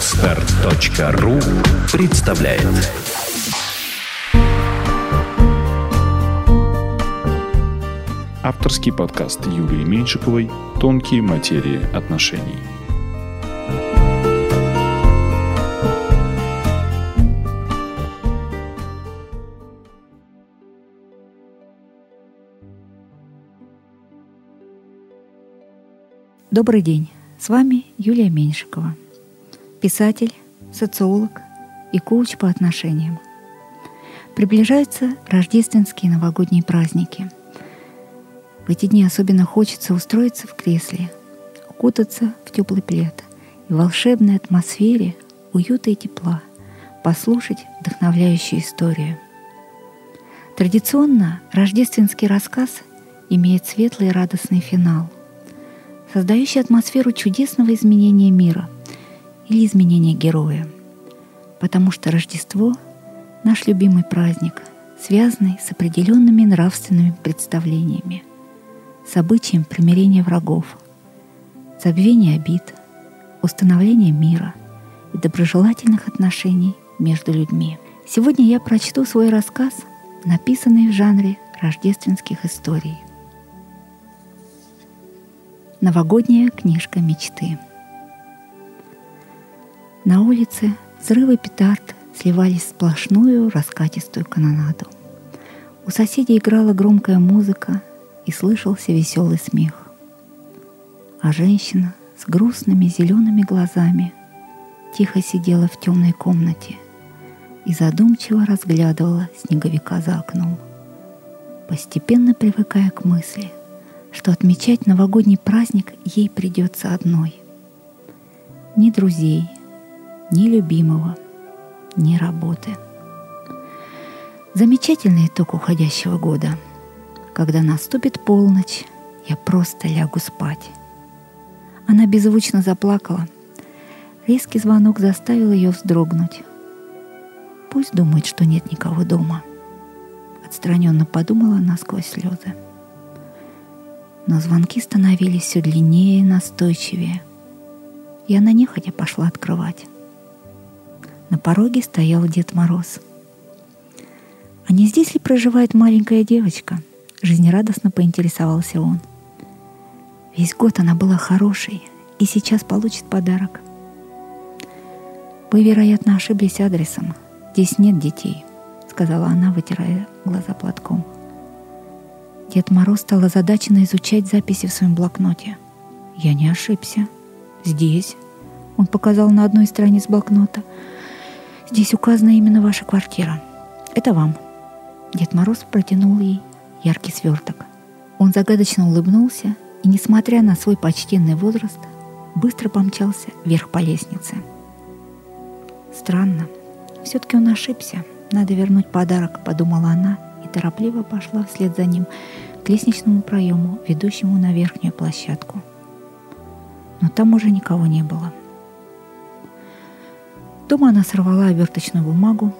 Отстар.ру представляет. Авторский подкаст Юлии Меньшиковой «Тонкие материи отношений». Добрый день, с вами Юлия Меньшикова, писатель, социолог и коуч по отношениям. Приближаются рождественские новогодние праздники. В эти дни особенно хочется устроиться в кресле, укутаться в теплый плед и в волшебной атмосфере уюта и тепла послушать вдохновляющую историю. Традиционно рождественский рассказ имеет светлый и радостный финал – создающий атмосферу чудесного изменения мира или изменения героя. Потому что Рождество — наш любимый праздник, связанный с определенными нравственными представлениями, с обычаем примирения врагов, забвения обид, установления мира и доброжелательных отношений между людьми. Сегодня я прочту свой рассказ, написанный в жанре рождественских историй — Новогодняя книжка мечты. На улице взрывы петард сливались в сплошную раскатистую канонаду. У соседей играла громкая музыка и слышался веселый смех. А женщина с грустными зелеными глазами тихо сидела в темной комнате и задумчиво разглядывала снеговика за окном, постепенно привыкая к мысли — что отмечать новогодний праздник ей придется одной. Ни друзей, ни любимого, ни работы. Замечательный итог уходящего года. Когда наступит полночь, я просто лягу спать. Она беззвучно заплакала. Резкий звонок заставил ее вздрогнуть. Пусть думает, что нет никого дома. Отстраненно подумала она сквозь слезы но звонки становились все длиннее и настойчивее. И она нехотя пошла открывать. На пороге стоял Дед Мороз. «А не здесь ли проживает маленькая девочка?» Жизнерадостно поинтересовался он. Весь год она была хорошей и сейчас получит подарок. «Вы, вероятно, ошиблись адресом. Здесь нет детей», — сказала она, вытирая глаза платком. — Дед Мороз стал озадаченно изучать записи в своем блокноте. Я не ошибся. Здесь. Он показал на одной из страниц блокнота. Здесь указана именно ваша квартира. Это вам. Дед Мороз протянул ей яркий сверток. Он загадочно улыбнулся и, несмотря на свой почтенный возраст, быстро помчался вверх по лестнице. Странно. Все-таки он ошибся. Надо вернуть подарок, подумала она и торопливо пошла вслед за ним к лестничному проему, ведущему на верхнюю площадку. Но там уже никого не было. Дома она сорвала оберточную бумагу.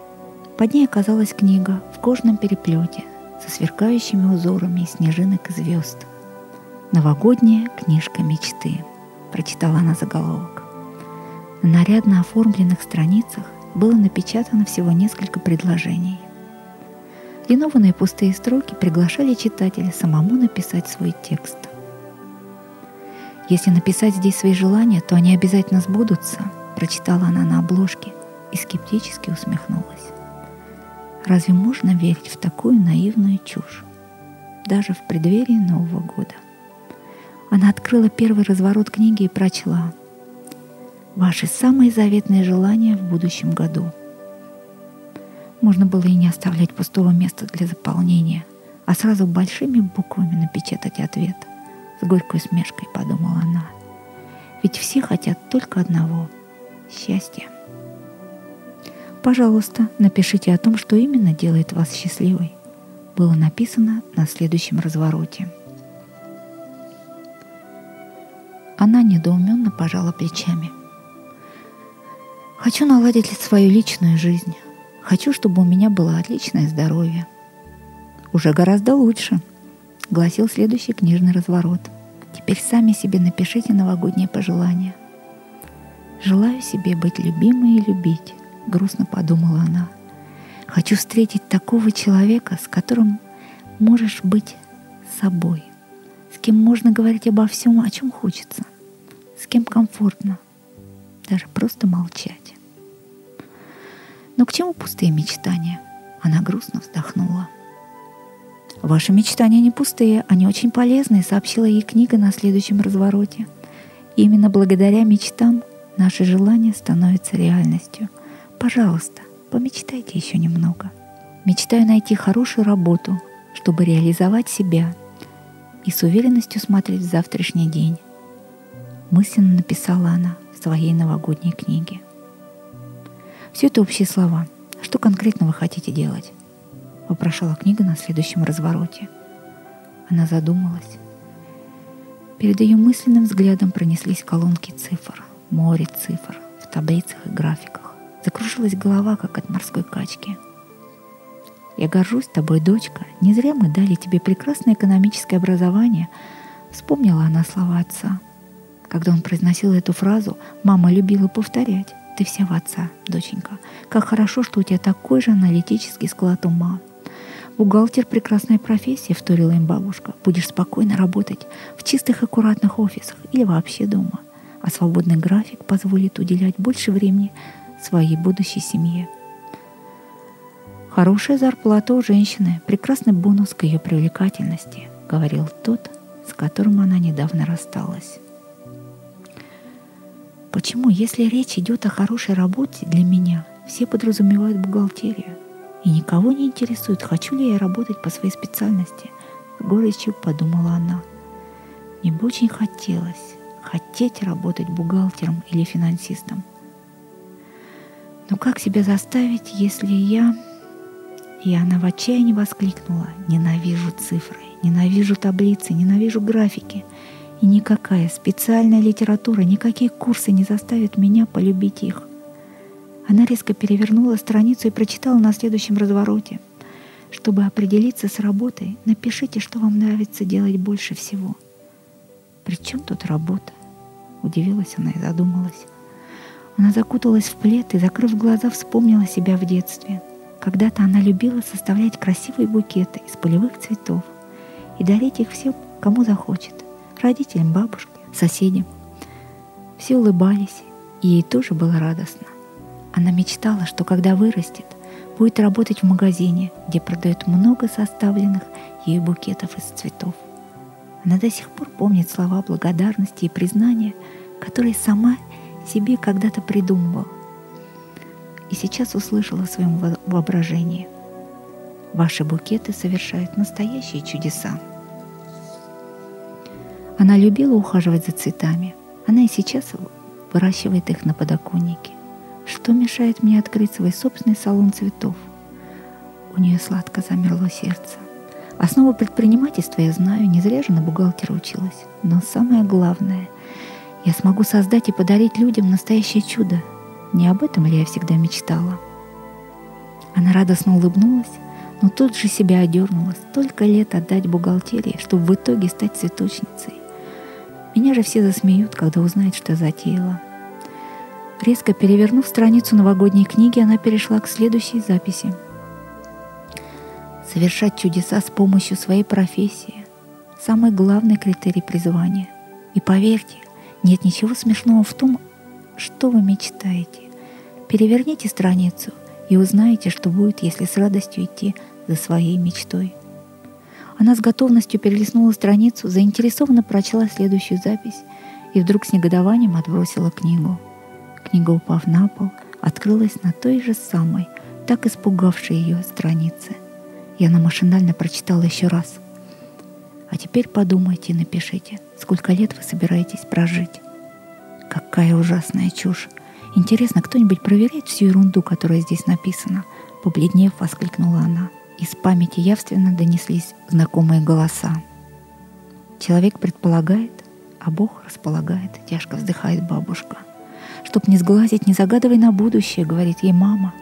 Под ней оказалась книга в кожаном переплете со сверкающими узорами снежинок и звезд. «Новогодняя книжка мечты», — прочитала она заголовок. На нарядно оформленных страницах было напечатано всего несколько предложений — Линованные пустые строки приглашали читателя самому написать свой текст. «Если написать здесь свои желания, то они обязательно сбудутся», прочитала она на обложке и скептически усмехнулась. Разве можно верить в такую наивную чушь? Даже в преддверии Нового года. Она открыла первый разворот книги и прочла «Ваши самые заветные желания в будущем году – можно было и не оставлять пустого места для заполнения, а сразу большими буквами напечатать ответ. С горькой смешкой подумала она. Ведь все хотят только одного — счастья. Пожалуйста, напишите о том, что именно делает вас счастливой. Было написано на следующем развороте. Она недоуменно пожала плечами. Хочу наладить свою личную жизнь, Хочу, чтобы у меня было отличное здоровье. Уже гораздо лучше, гласил следующий книжный разворот. Теперь сами себе напишите новогодние пожелания. Желаю себе быть любимой и любить, грустно подумала она. Хочу встретить такого человека, с которым можешь быть собой, с кем можно говорить обо всем, о чем хочется, с кем комфортно, даже просто молчать. Но к чему пустые мечтания? Она грустно вздохнула. «Ваши мечтания не пустые, они очень полезные», — сообщила ей книга на следующем развороте. Именно благодаря мечтам наши желания становятся реальностью. Пожалуйста, помечтайте еще немного. Мечтаю найти хорошую работу, чтобы реализовать себя и с уверенностью смотреть в завтрашний день. Мысленно написала она в своей новогодней книге. Все это общие слова. Что конкретно вы хотите делать? Вопрошала книга на следующем развороте. Она задумалась. Перед ее мысленным взглядом пронеслись колонки цифр, море цифр в таблицах и графиках. Закружилась голова, как от морской качки. «Я горжусь тобой, дочка. Не зря мы дали тебе прекрасное экономическое образование», вспомнила она слова отца. Когда он произносил эту фразу, мама любила повторять. «Ты вся в отца, доченька. Как хорошо, что у тебя такой же аналитический склад ума». «Бухгалтер — прекрасная профессия», — вторила им бабушка. «Будешь спокойно работать в чистых аккуратных офисах или вообще дома. А свободный график позволит уделять больше времени своей будущей семье». «Хорошая зарплата у женщины, прекрасный бонус к ее привлекательности», — говорил тот, с которым она недавно рассталась. Почему, если речь идет о хорошей работе для меня, все подразумевают бухгалтерию? И никого не интересует, хочу ли я работать по своей специальности. С горечью подумала она. Мне бы очень хотелось хотеть работать бухгалтером или финансистом. Но как себя заставить, если я... И она в отчаянии воскликнула. Ненавижу цифры, ненавижу таблицы, ненавижу графики. И никакая специальная литература, никакие курсы не заставят меня полюбить их. Она резко перевернула страницу и прочитала на следующем развороте. Чтобы определиться с работой, напишите, что вам нравится делать больше всего. «При чем тут работа?» Удивилась она и задумалась. Она закуталась в плед и, закрыв глаза, вспомнила себя в детстве. Когда-то она любила составлять красивые букеты из полевых цветов и дарить их всем, кому захочет родителям, бабушке, соседям. Все улыбались, и ей тоже было радостно. Она мечтала, что когда вырастет, будет работать в магазине, где продают много составленных ей букетов из цветов. Она до сих пор помнит слова благодарности и признания, которые сама себе когда-то придумывала. И сейчас услышала в своем воображении. Ваши букеты совершают настоящие чудеса. Она любила ухаживать за цветами. Она и сейчас выращивает их на подоконнике. Что мешает мне открыть свой собственный салон цветов? У нее сладко замерло сердце. Основу предпринимательства я знаю, не зря же на бухгалтера училась. Но самое главное, я смогу создать и подарить людям настоящее чудо. Не об этом ли я всегда мечтала? Она радостно улыбнулась, но тут же себя одернула. Столько лет отдать бухгалтерии, чтобы в итоге стать цветочницей. Меня же все засмеют, когда узнают, что я затеяла. Резко перевернув страницу новогодней книги, она перешла к следующей записи. Совершать чудеса с помощью своей профессии – самый главный критерий призвания. И поверьте, нет ничего смешного в том, что вы мечтаете. Переверните страницу и узнаете, что будет, если с радостью идти за своей мечтой. Она с готовностью перелистнула страницу, заинтересованно прочла следующую запись и вдруг с негодованием отбросила книгу. Книга, упав на пол, открылась на той же самой, так испугавшей ее странице. И она машинально прочитала еще раз. А теперь подумайте и напишите, сколько лет вы собираетесь прожить. Какая ужасная чушь. Интересно, кто-нибудь проверяет всю ерунду, которая здесь написана? Побледнев, воскликнула она. Из памяти явственно донеслись знакомые голоса. Человек предполагает, а Бог располагает, тяжко вздыхает бабушка. Чтоб не сглазить, не загадывай на будущее, говорит ей мама.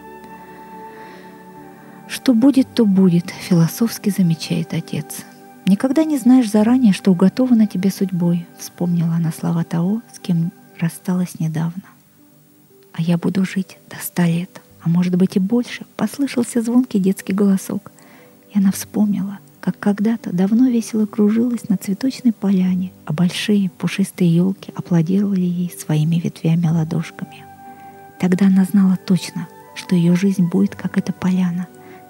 Что будет, то будет, философски замечает отец. Никогда не знаешь заранее, что уготовано тебе судьбой, вспомнила она слова того, с кем рассталась недавно. а я буду жить до ста лет, а может быть и больше, послышался звонкий детский голосок. И она вспомнила, как когда-то давно весело кружилась на цветочной поляне, а большие пушистые елки аплодировали ей своими ветвями-ладошками. Тогда она знала точно, что ее жизнь будет, как эта поляна,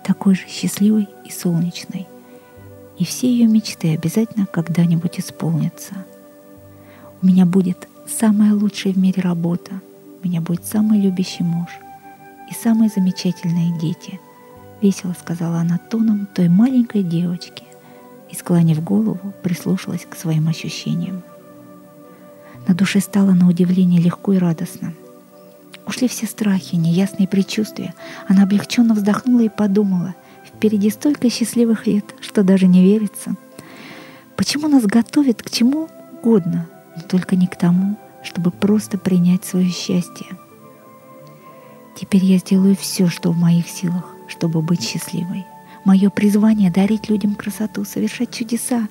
такой же счастливой и солнечной. И все ее мечты обязательно когда-нибудь исполнятся. У меня будет самая лучшая в мире работа — у меня будет самый любящий муж и самые замечательные дети», — весело сказала она тоном той маленькой девочки и, склонив голову, прислушалась к своим ощущениям. На душе стало на удивление легко и радостно. Ушли все страхи, неясные предчувствия. Она облегченно вздохнула и подумала, впереди столько счастливых лет, что даже не верится. Почему нас готовят к чему угодно, но только не к тому, чтобы просто принять свое счастье. Теперь я сделаю все, что в моих силах, чтобы быть счастливой. Мое призвание — дарить людям красоту, совершать чудеса,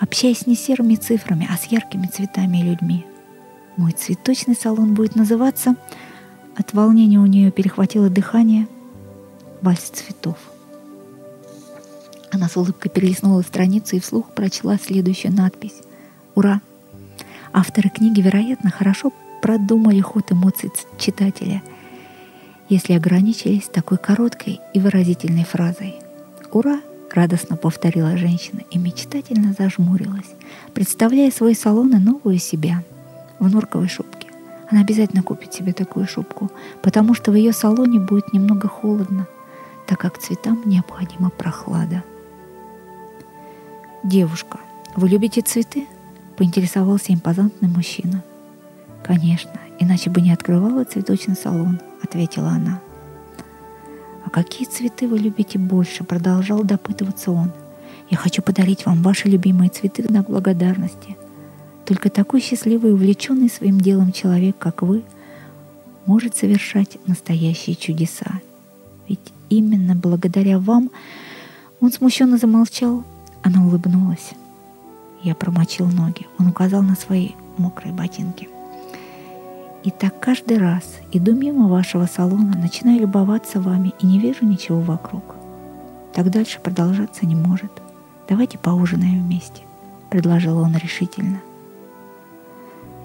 общаясь не серыми цифрами, а с яркими цветами и людьми. Мой цветочный салон будет называться... От волнения у нее перехватило дыхание. Вальс цветов. Она с улыбкой перелистнула страницу и вслух прочла следующую надпись. «Ура! Авторы книги, вероятно, хорошо продумали ход эмоций читателя, если ограничились такой короткой и выразительной фразой. «Ура!» — радостно повторила женщина и мечтательно зажмурилась, представляя свой салон и новую себя в норковой шубке. Она обязательно купит себе такую шубку, потому что в ее салоне будет немного холодно, так как цветам необходима прохлада. «Девушка, вы любите цветы?» поинтересовался импозантный мужчина. «Конечно, иначе бы не открывала цветочный салон», — ответила она. «А какие цветы вы любите больше?» — продолжал допытываться он. «Я хочу подарить вам ваши любимые цветы на благодарности. Только такой счастливый и увлеченный своим делом человек, как вы, может совершать настоящие чудеса. Ведь именно благодаря вам...» Он смущенно замолчал, она улыбнулась. Я промочил ноги. Он указал на свои мокрые ботинки. И так каждый раз иду мимо вашего салона, начинаю любоваться вами и не вижу ничего вокруг. Так дальше продолжаться не может. Давайте поужинаем вместе, предложил он решительно.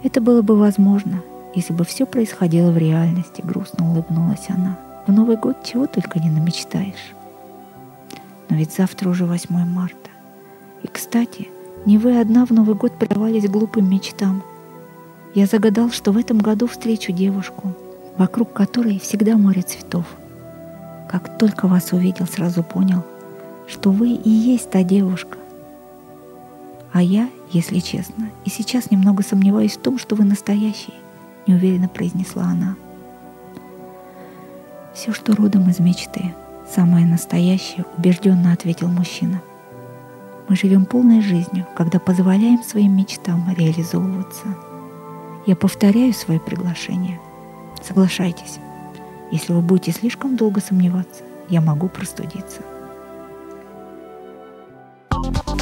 Это было бы возможно, если бы все происходило в реальности, грустно улыбнулась она. В Новый год чего только не намечтаешь. Но ведь завтра уже 8 марта. И, кстати, не вы одна в Новый год предавались глупым мечтам. Я загадал, что в этом году встречу девушку, вокруг которой всегда море цветов. Как только вас увидел, сразу понял, что вы и есть та девушка. А я, если честно, и сейчас немного сомневаюсь в том, что вы настоящий, неуверенно произнесла она. Все, что родом из мечты, самое настоящее, убежденно ответил мужчина. Мы живем полной жизнью, когда позволяем своим мечтам реализовываться. Я повторяю свое приглашение. Соглашайтесь. Если вы будете слишком долго сомневаться, я могу простудиться.